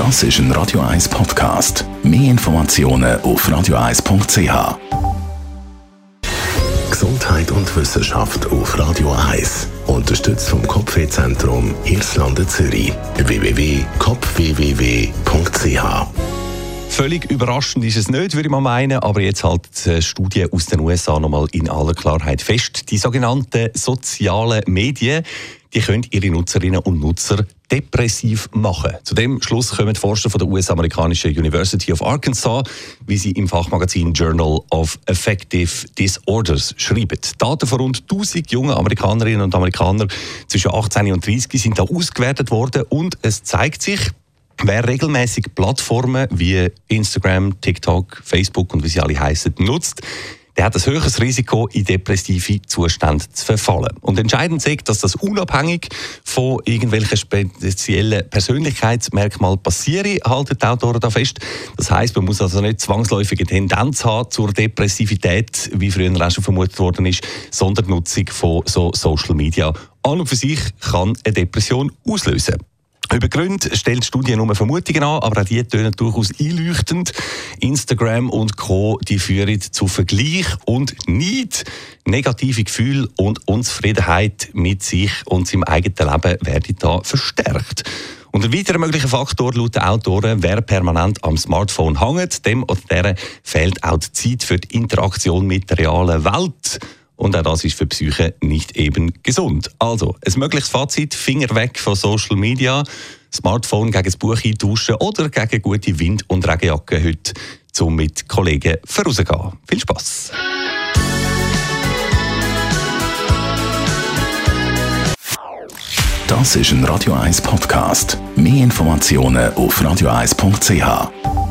Das ist ein Radio 1 Podcast. Mehr Informationen auf radio1.ch. Gesundheit und Wissenschaft auf Radio 1. Unterstützt vom Kopfwehzentrum Irlande Zürich. www.kopfwww.ch Völlig überraschend ist es nicht, würde ich mal meinen, aber jetzt halt die Studie aus den USA nochmal in aller Klarheit fest. Die sogenannten sozialen Medien, die können ihre Nutzerinnen und Nutzer depressiv machen. Zu dem Schluss kommen die Forscher von der US-amerikanischen University of Arkansas, wie sie im Fachmagazin Journal of Affective Disorders schreiben. Daten von rund 1000 jungen Amerikanerinnen und Amerikanern zwischen 18 und 30 sind da ausgewertet worden und es zeigt sich, Wer regelmäßig Plattformen wie Instagram, TikTok, Facebook und wie sie alle heißen nutzt, der hat ein höheres Risiko, in depressive Zustände zu verfallen. Und entscheidend ist, dass das unabhängig von irgendwelchen speziellen Persönlichkeitsmerkmalen passiert, halten die Autoren da fest. Das heißt, man muss also nicht zwangsläufig eine Tendenz haben zur Depressivität, wie früher auch schon vermutet worden ist, sondern die Nutzung von so Social Media an und für sich kann eine Depression auslösen. Über Gründe stellt die Studie nur Vermutungen an, aber auch die tönen durchaus einleuchtend. Instagram und Co. die führen zu Vergleich und Neid. Negative Gefühle und Unzufriedenheit mit sich und seinem eigenen Leben werden da verstärkt. Und ein weiterer möglicher Faktor laut den Autoren, wer permanent am Smartphone hängt, dem oder der fehlt auch die Zeit für die Interaktion mit der realen Welt. Und auch das ist für Psyche nicht eben gesund. Also, ein mögliches Fazit, Finger weg von Social Media, Smartphone gegen das Buch eintauschen oder gegen gute Wind- und Regenjacke heute, um mit Kollegen vorauszugehen. Viel Spaß! Das ist ein Radio 1 Podcast. Mehr Informationen auf radio1.ch.